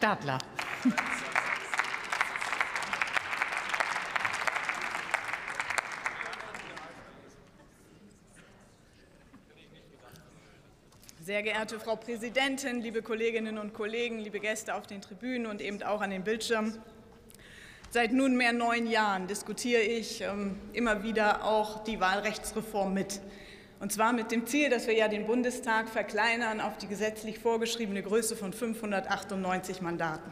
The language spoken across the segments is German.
Stadler. Sehr geehrte Frau Präsidentin, liebe Kolleginnen und Kollegen, liebe Gäste auf den Tribünen und eben auch an den Bildschirmen. Seit nunmehr neun Jahren diskutiere ich ähm, immer wieder auch die Wahlrechtsreform mit. Und zwar mit dem Ziel, dass wir ja den Bundestag verkleinern auf die gesetzlich vorgeschriebene Größe von 598 Mandaten.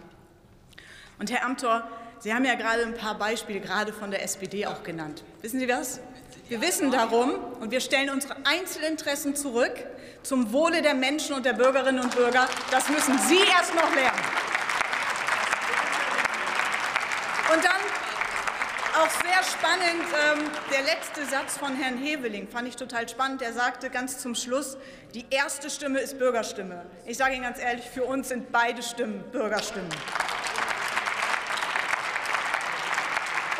Und Herr Amthor, Sie haben ja gerade ein paar Beispiele, gerade von der SPD auch genannt. Wissen Sie was? Wir wissen darum und wir stellen unsere Einzelinteressen zurück zum Wohle der Menschen und der Bürgerinnen und Bürger. Das müssen Sie erst noch lernen. Und dann auch sehr spannend, ähm, der letzte Satz von Herrn Heveling fand ich total spannend. Er sagte ganz zum Schluss, die erste Stimme ist Bürgerstimme. Ich sage Ihnen ganz ehrlich, für uns sind beide Stimmen Bürgerstimmen.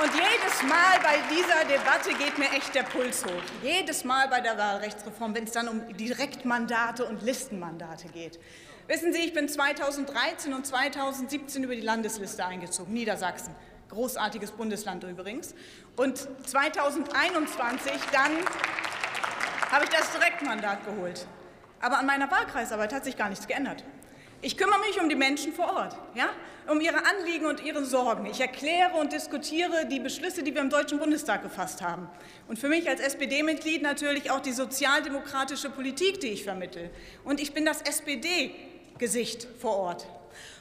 Und jedes Mal bei dieser Debatte geht mir echt der Puls hoch. Jedes Mal bei der Wahlrechtsreform, wenn es dann um Direktmandate und Listenmandate geht. Wissen Sie, ich bin 2013 und 2017 über die Landesliste eingezogen, Niedersachsen. Großartiges Bundesland übrigens. Und 2021 dann habe ich das Direktmandat geholt. Aber an meiner Wahlkreisarbeit hat sich gar nichts geändert. Ich kümmere mich um die Menschen vor Ort, ja? um ihre Anliegen und ihre Sorgen. Ich erkläre und diskutiere die Beschlüsse, die wir im Deutschen Bundestag gefasst haben. Und für mich als SPD-Mitglied natürlich auch die sozialdemokratische Politik, die ich vermittle. Und ich bin das SPD-Gesicht vor Ort.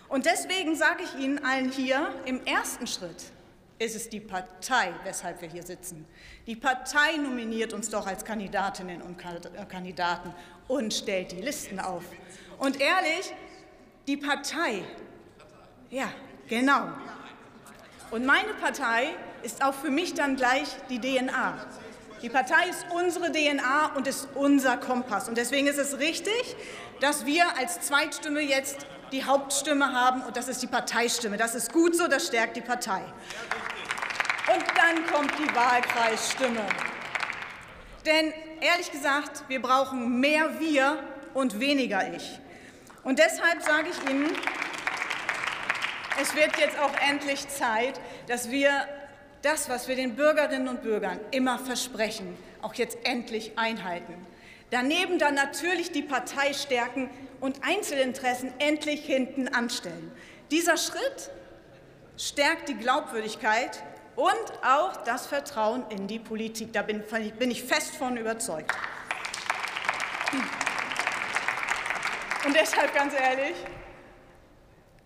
Und deswegen sage ich Ihnen allen hier, im ersten Schritt ist es die Partei, weshalb wir hier sitzen. Die Partei nominiert uns doch als Kandidatinnen und Kandidaten und stellt die Listen auf. Und ehrlich, die Partei, ja, genau. Und meine Partei ist auch für mich dann gleich die DNA. Die Partei ist unsere DNA und ist unser Kompass. Und deswegen ist es richtig, dass wir als Zweitstimme jetzt die Hauptstimme haben, und das ist die Parteistimme. Das ist gut so, das stärkt die Partei. Und dann kommt die Wahlkreisstimme. Denn ehrlich gesagt, wir brauchen mehr Wir und weniger Ich. Und deshalb sage ich Ihnen, es wird jetzt auch endlich Zeit, dass wir das, was wir den Bürgerinnen und Bürgern immer versprechen, auch jetzt endlich einhalten. Daneben dann natürlich die Partei stärken und Einzelinteressen endlich hinten anstellen. Dieser Schritt stärkt die Glaubwürdigkeit und auch das Vertrauen in die Politik. Da bin, bin ich fest von überzeugt. Und deshalb ganz ehrlich,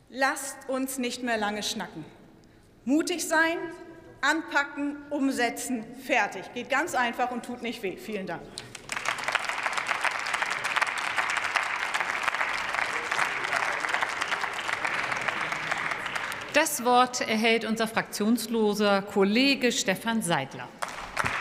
lasst uns nicht mehr lange schnacken. Mutig sein, anpacken, umsetzen, fertig. Geht ganz einfach und tut nicht weh. Vielen Dank. Das Wort erhält unser fraktionsloser Kollege Stefan Seidler.